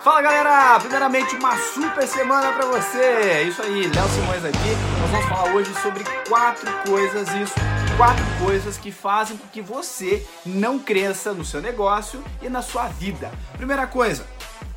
Fala galera, primeiramente uma super semana pra você. Isso aí, Léo Simões aqui. Nós vamos falar hoje sobre quatro coisas, isso, quatro coisas que fazem com que você não cresça no seu negócio e na sua vida. Primeira coisa,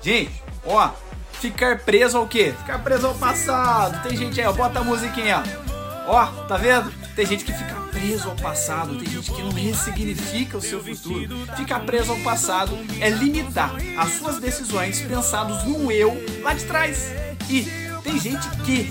gente, ó, ficar preso ao quê? Ficar preso ao passado. Tem gente aí, ó, bota a musiquinha, ó, tá vendo? Tem gente que fica preso ao passado, tem gente que não ressignifica o seu futuro. Ficar preso ao passado é limitar as suas decisões pensados no eu lá de trás. E tem gente que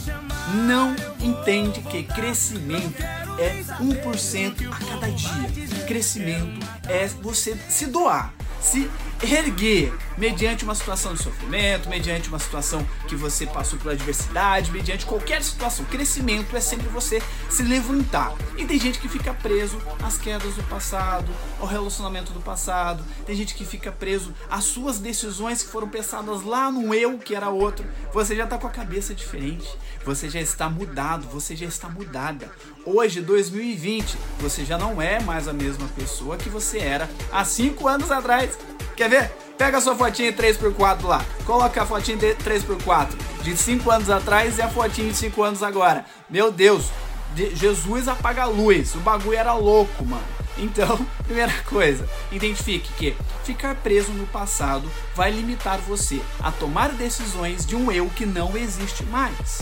não entende que crescimento é 1% a cada dia. Crescimento é você se doar se erguer mediante uma situação de sofrimento, mediante uma situação que você passou pela adversidade, mediante qualquer situação. Crescimento é sempre você se levantar. E tem gente que fica preso às quedas do passado, ao relacionamento do passado. Tem gente que fica preso às suas decisões que foram pensadas lá no eu que era outro. Você já está com a cabeça diferente. Você já está mudado, você já está mudada. Hoje, 2020, você já não é mais a mesma pessoa que você era há 5 anos atrás. Quer ver? Pega a sua fotinha 3x4 lá. Coloca a fotinha de 3x4 de 5 anos atrás e a fotinha de 5 anos agora. Meu Deus, Jesus apaga a luz. O bagulho era louco, mano. Então, primeira coisa, identifique que ficar preso no passado vai limitar você a tomar decisões de um eu que não existe mais.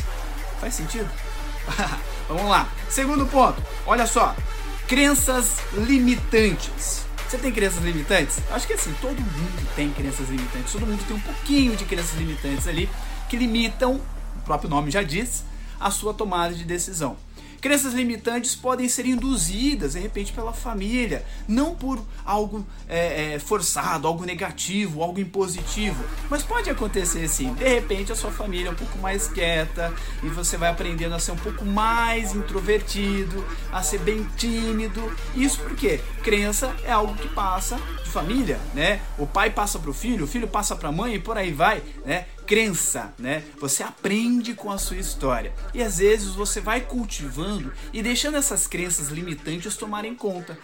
Faz sentido? Vamos lá. Segundo ponto, olha só. Crenças limitantes. Você tem crenças limitantes? Acho que assim, todo mundo tem crenças limitantes. Todo mundo tem um pouquinho de crenças limitantes ali que limitam, o próprio nome já diz, a sua tomada de decisão. Crenças limitantes podem ser induzidas, de repente, pela família, não por algo é, é, forçado, algo negativo, algo impositivo, mas pode acontecer sim. De repente, a sua família é um pouco mais quieta e você vai aprendendo a ser um pouco mais introvertido, a ser bem tímido. Isso porque crença é algo que passa de família, né? O pai passa para o filho, o filho passa para a mãe e por aí vai, né? Crença, né? Você aprende com a sua história. E às vezes você vai cultivando e deixando essas crenças limitantes tomarem conta.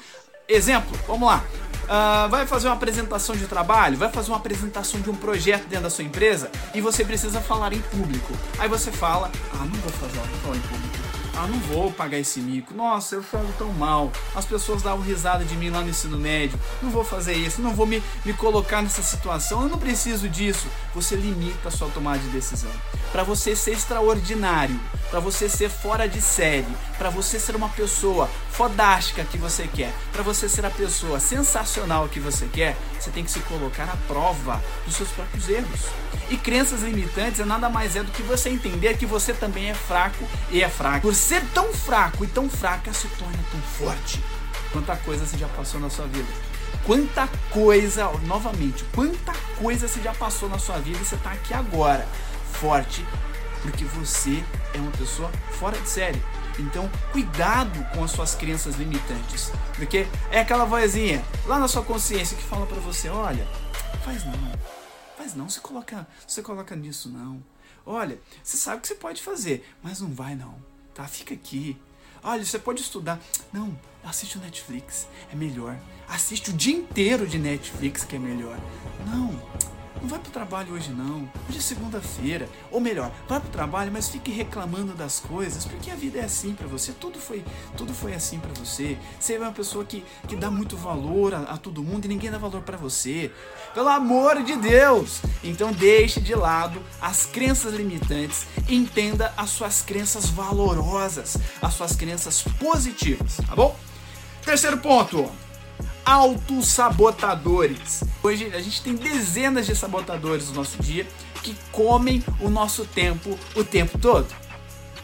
Exemplo, vamos lá. Uh, vai fazer uma apresentação de trabalho, vai fazer uma apresentação de um projeto dentro da sua empresa e você precisa falar em público. Aí você fala, ah, não vou fazer, vou falar em público ah, não vou pagar esse mico. Nossa, eu falo tão mal. As pessoas davam risada de mim lá no ensino médio. Não vou fazer isso, não vou me, me colocar nessa situação. Eu não preciso disso. Você limita a sua tomada de decisão. Para você ser extraordinário, para você ser fora de série, para você ser uma pessoa fodástica que você quer, para você ser a pessoa sensacional que você quer, você tem que se colocar à prova dos seus próprios erros. E crenças limitantes é nada mais é do que você entender que você também é fraco e é fraco. Por ser tão fraco e tão fraca, se torna tão forte. Quanta coisa você já passou na sua vida. Quanta coisa, novamente, quanta coisa você já passou na sua vida e você está aqui agora, forte, porque você é uma pessoa fora de série. Então, cuidado com as suas crenças limitantes, porque é aquela vozinha lá na sua consciência que fala para você, olha, faz não, faz não, você coloca, você coloca nisso não. Olha, você sabe que você pode fazer, mas não vai não, tá? Fica aqui. Olha, você pode estudar. Não, assiste o Netflix, é melhor. Assiste o dia inteiro de Netflix que é melhor. Não, não vai pro trabalho hoje não. Hoje é segunda-feira. Ou melhor, vai pro trabalho, mas fique reclamando das coisas, porque a vida é assim para você. Tudo foi, tudo foi assim para você. Você é uma pessoa que, que dá muito valor a, a todo mundo e ninguém dá valor para você. Pelo amor de Deus! Então deixe de lado as crenças limitantes, entenda as suas crenças valorosas, as suas crenças positivas, tá bom? Terceiro ponto autossabotadores. Hoje a gente tem dezenas de sabotadores no nosso dia que comem o nosso tempo o tempo todo.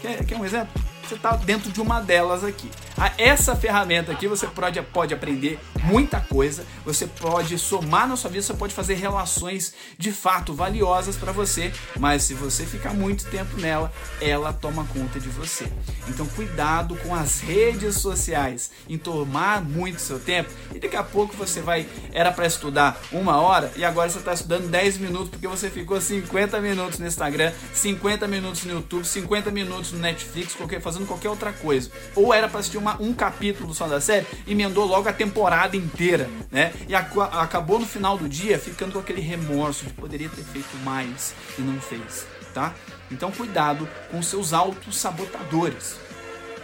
Quer, quer um exemplo? Você está dentro de uma delas aqui. Essa ferramenta aqui você pode, pode aprender muita coisa, você pode somar na sua vida, você pode fazer relações de fato valiosas para você, mas se você ficar muito tempo nela, ela toma conta de você. Então cuidado com as redes sociais em tomar muito seu tempo e daqui a pouco você vai, era para estudar uma hora e agora você está estudando 10 minutos porque você ficou 50 minutos no Instagram, 50 minutos no YouTube, 50 minutos no Netflix, qualquer, fazendo qualquer outra coisa. Ou era para assistir uma, um capítulo só da série, emendou logo a temporada inteira, né? E a, acabou no final do dia ficando com aquele remorso de poderia ter feito mais e não fez, tá? Então cuidado com seus autos sabotadores.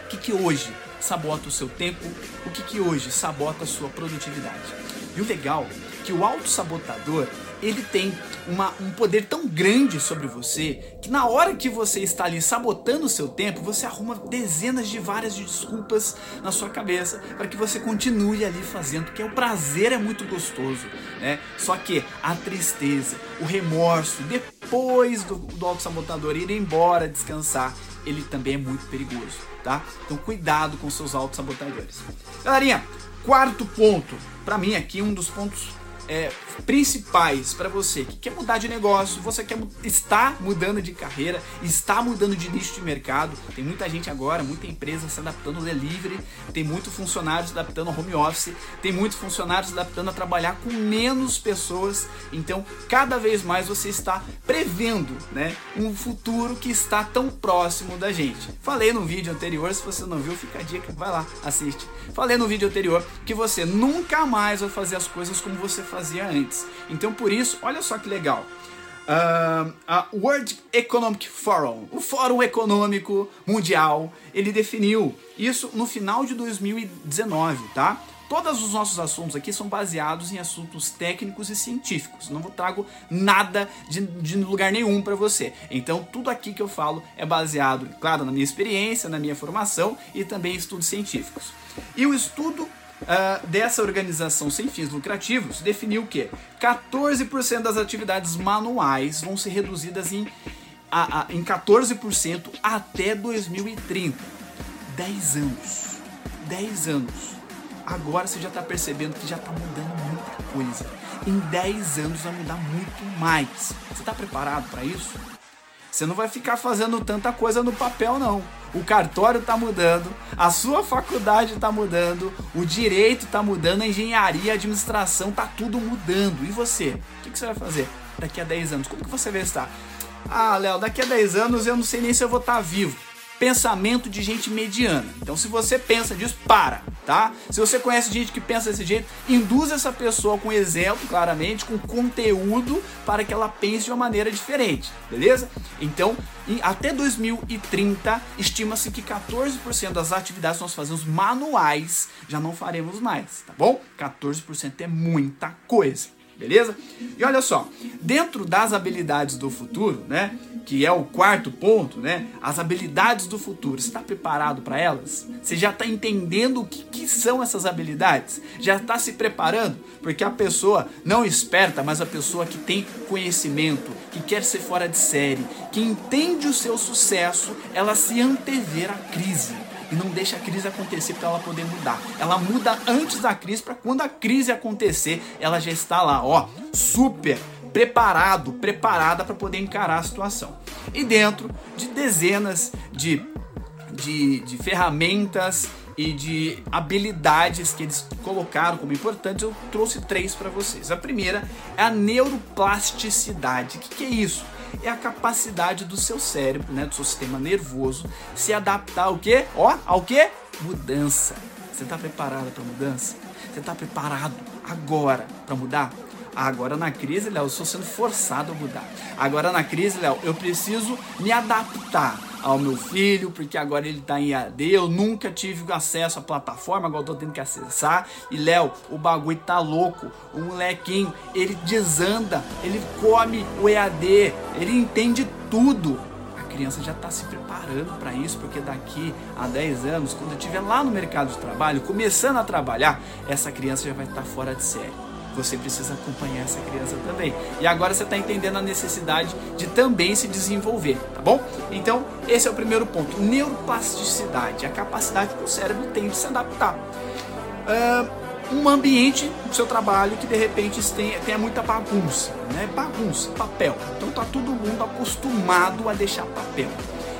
O que, que hoje sabota o seu tempo? O que, que hoje sabota a sua produtividade? E o legal é que o auto-sabotador ele tem uma, um poder tão grande sobre você que na hora que você está ali sabotando o seu tempo, você arruma dezenas de várias desculpas na sua cabeça para que você continue ali fazendo, porque o prazer é muito gostoso, né? Só que a tristeza, o remorso, depois do, do auto-sabotador ir embora, descansar, ele também é muito perigoso, tá? Então cuidado com seus auto-sabotadores. Galerinha, quarto ponto, para mim aqui um dos pontos é, principais para você que quer mudar de negócio, você quer está mudando de carreira, está mudando de nicho de mercado. Tem muita gente agora, muita empresa se adaptando ao delivery, tem muito funcionário se adaptando ao home office, tem muito funcionário se adaptando a trabalhar com menos pessoas. Então, cada vez mais você está prevendo, né, um futuro que está tão próximo da gente. Falei no vídeo anterior, se você não viu, fica a dica, vai lá, assiste. Falei no vídeo anterior que você nunca mais vai fazer as coisas como você fazia antes. Então, por isso, olha só que legal. Uh, a World Economic Forum, o Fórum Econômico Mundial, ele definiu isso no final de 2019, tá? Todos os nossos assuntos aqui são baseados em assuntos técnicos e científicos. Não trago nada de, de lugar nenhum para você. Então, tudo aqui que eu falo é baseado, claro, na minha experiência, na minha formação e também em estudos científicos. E o estudo uh, dessa organização sem fins lucrativos definiu que 14% das atividades manuais vão ser reduzidas em, a, a, em 14% até 2030. 10 anos. 10 anos. Agora você já está percebendo que já está mudando muita coisa. Em 10 anos vai mudar muito mais. Você está preparado para isso? Você não vai ficar fazendo tanta coisa no papel, não o cartório está mudando, a sua faculdade está mudando, o direito está mudando, a engenharia, a administração, está tudo mudando. E você? O que, que, você vai fazer daqui a 10 anos? Como que você vai estar? Ah, Léo, daqui a 10 anos eu não sei nem se eu vou estar vivo pensamento de gente mediana. Então, se você pensa disso, para, tá? Se você conhece gente que pensa desse jeito, induz essa pessoa com exemplo, claramente, com conteúdo para que ela pense de uma maneira diferente, beleza? Então, em, até 2030, estima-se que 14% das atividades que nós fazemos manuais já não faremos mais, tá bom? 14% é muita coisa beleza? E olha só, dentro das habilidades do futuro, né, que é o quarto ponto, né, as habilidades do futuro, você está preparado para elas? Você já está entendendo o que, que são essas habilidades? Já está se preparando? Porque a pessoa não esperta, mas a pessoa que tem conhecimento, que quer ser fora de série, que entende o seu sucesso, ela se antever à crise e não deixa a crise acontecer para ela poder mudar. Ela muda antes da crise para quando a crise acontecer, ela já está lá, ó, super preparado, preparada para poder encarar a situação. E dentro de dezenas de, de, de ferramentas e de habilidades que eles colocaram como importantes, eu trouxe três para vocês. A primeira é a neuroplasticidade. O que, que é isso? É a capacidade do seu cérebro, né, do seu sistema nervoso, se adaptar ao quê? Ó, ao quê? Mudança. Você está preparado para mudança? Você está preparado agora para mudar? Agora na crise, Léo, eu estou sendo forçado a mudar. Agora na crise, Léo, eu preciso me adaptar ao meu filho, porque agora ele está em AD, eu nunca tive acesso à plataforma, agora estou tendo que acessar. E Léo, o bagulho tá louco. O molequinho, ele desanda, ele come o EAD, ele entende tudo. A criança já está se preparando para isso, porque daqui a 10 anos, quando eu estiver lá no mercado de trabalho, começando a trabalhar, essa criança já vai estar tá fora de série você precisa acompanhar essa criança também. E agora você está entendendo a necessidade de também se desenvolver, tá bom? Então, esse é o primeiro ponto. Neuroplasticidade, a capacidade que o cérebro tem de se adaptar. Uh, um ambiente do seu trabalho que de repente tenha, tenha muita bagunça, né? Bagunça, papel. Então tá todo mundo acostumado a deixar papel.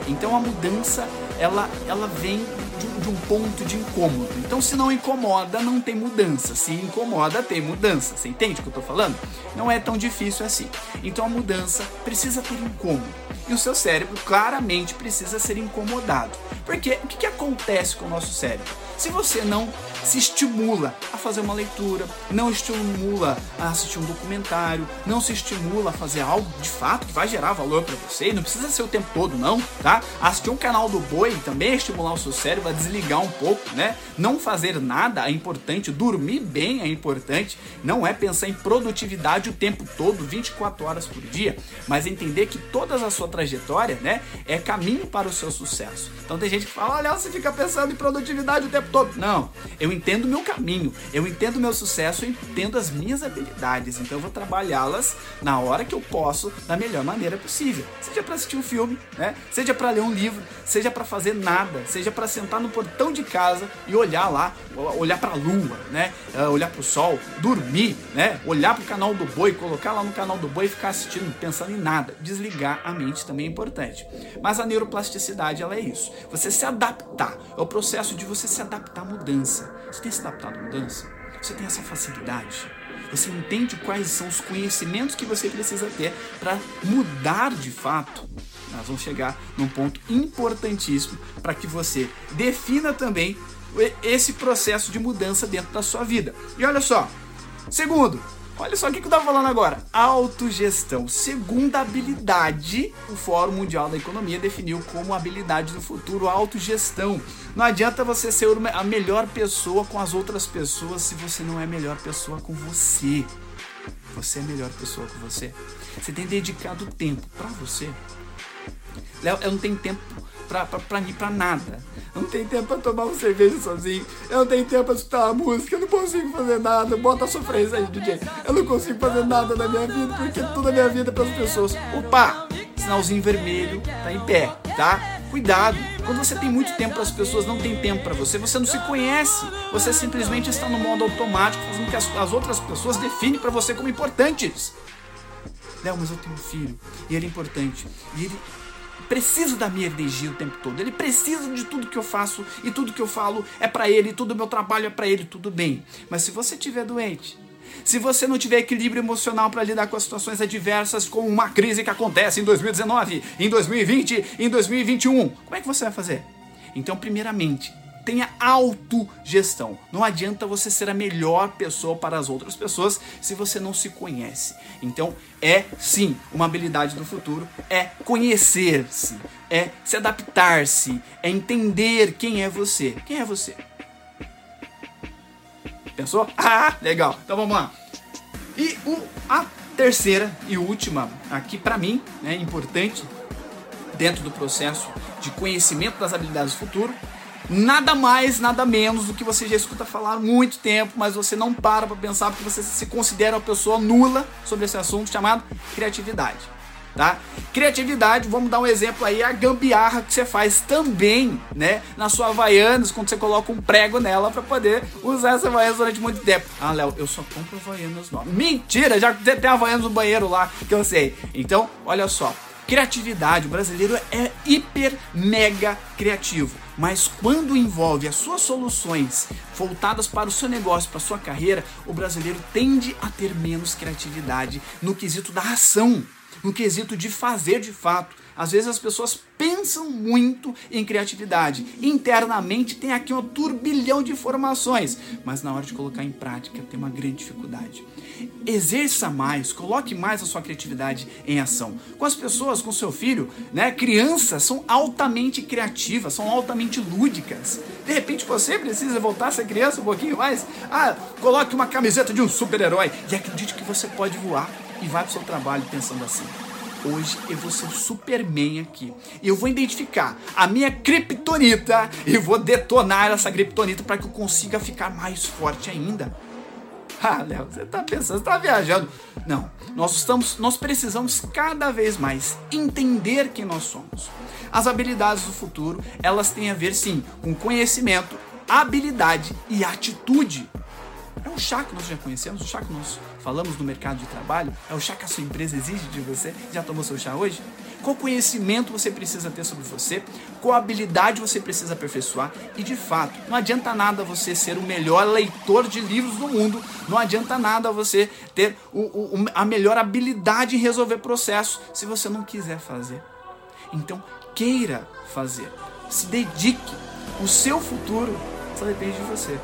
Então a mudança ela, ela vem de, de, um ponto de incômodo. Então, se não incomoda, não tem mudança. Se incomoda, tem mudança. Você entende o que eu estou falando? Não é tão difícil assim. Então, a mudança precisa ter incômodo. E o seu cérebro claramente precisa ser incomodado. Porque o que, que acontece com o nosso cérebro? Se você não se estimula a fazer uma leitura, não estimula a assistir um documentário, não se estimula a fazer algo de fato que vai gerar valor para você, não precisa ser o tempo todo não, tá? Assistir um canal do Boi também é estimular o seu cérebro a desligar um pouco, né? Não fazer nada é importante, dormir bem é importante, não é pensar em produtividade o tempo todo, 24 horas por dia, mas entender que toda a sua trajetória, né, é caminho para o seu sucesso. Então tem gente que fala, olha, você fica pensando em produtividade o tempo todo. Não, eu entendo o meu caminho, eu entendo o meu sucesso, eu entendo as minhas habilidades, então eu vou trabalhá-las na hora que eu posso, da melhor maneira possível. Seja para assistir um filme, né? Seja para ler um livro, seja para fazer nada, seja para sentar no portão de casa e olhar lá, olhar para a lua, né? Ah, olhar para o sol, dormir, né? Olhar para o canal do boi, colocar lá no canal do boi e ficar assistindo, pensando em nada. Desligar a mente também é importante. Mas a neuroplasticidade ela é isso. Você se adaptar, é o processo de você se adaptar à mudança. Você tem se adaptado à mudança? Você tem essa facilidade? Você entende quais são os conhecimentos que você precisa ter para mudar de fato? Nós vamos chegar num ponto importantíssimo para que você defina também esse processo de mudança dentro da sua vida. E olha só, segundo, Olha só o que eu estava falando agora. Autogestão. Segunda habilidade, o Fórum Mundial da Economia definiu como habilidade do futuro autogestão. Não adianta você ser a melhor pessoa com as outras pessoas se você não é a melhor pessoa com você. Você é a melhor pessoa com você. Você tem dedicado tempo para você. Léo, eu não tenho tempo pra, pra, pra nada. Eu não tenho tempo pra tomar uma cerveja sozinho. Eu não tenho tempo pra escutar uma música. Eu não consigo fazer nada. Bota a sofrência aí, DJ. Eu não consigo fazer nada na minha vida porque toda a minha vida é as pessoas. Opa! Sinalzinho vermelho tá em pé, tá? Cuidado. Quando você tem muito tempo para as pessoas, não tem tempo para você, você não se conhece. Você simplesmente está no modo automático, fazendo que as, as outras pessoas definem para você como importantes. Léo, mas eu tenho um filho e ele é importante. E ele precisa da minha energia o tempo todo. Ele precisa de tudo que eu faço e tudo que eu falo é para ele, tudo o meu trabalho é para ele, tudo bem. Mas se você estiver doente, se você não tiver equilíbrio emocional para lidar com as situações adversas, como uma crise que acontece em 2019, em 2020, em 2021, como é que você vai fazer? Então, primeiramente, tenha autogestão. Não adianta você ser a melhor pessoa para as outras pessoas se você não se conhece. Então, é sim uma habilidade do futuro, é conhecer-se, é se adaptar-se, é entender quem é você. Quem é você? Pensou? Ah, legal. Então vamos lá. E o, a terceira e última, aqui para mim, é né, importante dentro do processo de conhecimento das habilidades do futuro, nada mais, nada menos do que você já escuta falar há muito tempo, mas você não para para pensar porque você se considera uma pessoa nula sobre esse assunto chamado criatividade. Tá? Criatividade, vamos dar um exemplo aí, a gambiarra que você faz também, né, na sua Havaianas, quando você coloca um prego nela para poder usar essa Havaianas durante muito tempo. Ah, Léo, eu só compro Havaianas novas. Mentira, já tem Havaianas no banheiro lá, que eu sei. Então, olha só, Criatividade, o brasileiro é hiper mega criativo, mas quando envolve as suas soluções voltadas para o seu negócio, para a sua carreira, o brasileiro tende a ter menos criatividade no quesito da ação, no quesito de fazer de fato. Às vezes as pessoas pensam muito em criatividade. Internamente tem aqui um turbilhão de informações, mas na hora de colocar em prática tem uma grande dificuldade. Exerça mais, coloque mais a sua criatividade em ação. Com as pessoas, com seu filho, né? Crianças são altamente criativas, são altamente lúdicas. De repente você precisa voltar a ser criança um pouquinho mais. Ah, coloque uma camiseta de um super-herói e acredite que você pode voar e vai para o seu trabalho pensando assim hoje eu vou ser o Superman aqui. E eu vou identificar a minha kryptonita e vou detonar essa kryptonita para que eu consiga ficar mais forte ainda. Ah, Léo, você tá pensando, você tá viajando. Não, nós estamos, nós precisamos cada vez mais entender quem nós somos. As habilidades do futuro, elas têm a ver sim com conhecimento, habilidade e atitude. Um chá que nós já conhecemos, o chá que nós falamos no mercado de trabalho, é o chá que a sua empresa exige de você. Já tomou seu chá hoje? Qual conhecimento você precisa ter sobre você? Qual habilidade você precisa aperfeiçoar? E de fato, não adianta nada você ser o melhor leitor de livros do mundo, não adianta nada você ter o, o, a melhor habilidade em resolver processos se você não quiser fazer. Então, queira fazer, se dedique. O seu futuro Só depende de você.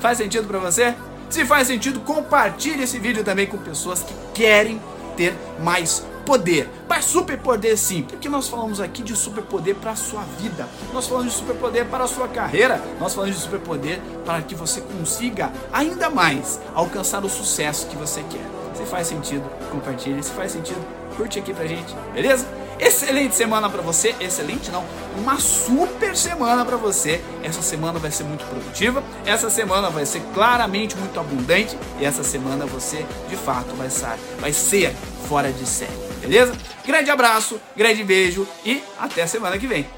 Faz sentido para você? Se faz sentido, compartilhe esse vídeo também com pessoas que querem ter mais poder. Mas superpoder sim, porque nós falamos aqui de superpoder para a sua vida. Nós falamos de superpoder para a sua carreira. Nós falamos de superpoder para que você consiga ainda mais alcançar o sucesso que você quer. Se faz sentido, compartilhe. Se faz sentido, curte aqui pra gente, beleza? Excelente semana para você, excelente não, uma super semana para você. Essa semana vai ser muito produtiva, essa semana vai ser claramente muito abundante e essa semana você de fato vai ser, vai ser fora de série, beleza? Grande abraço, grande beijo e até semana que vem.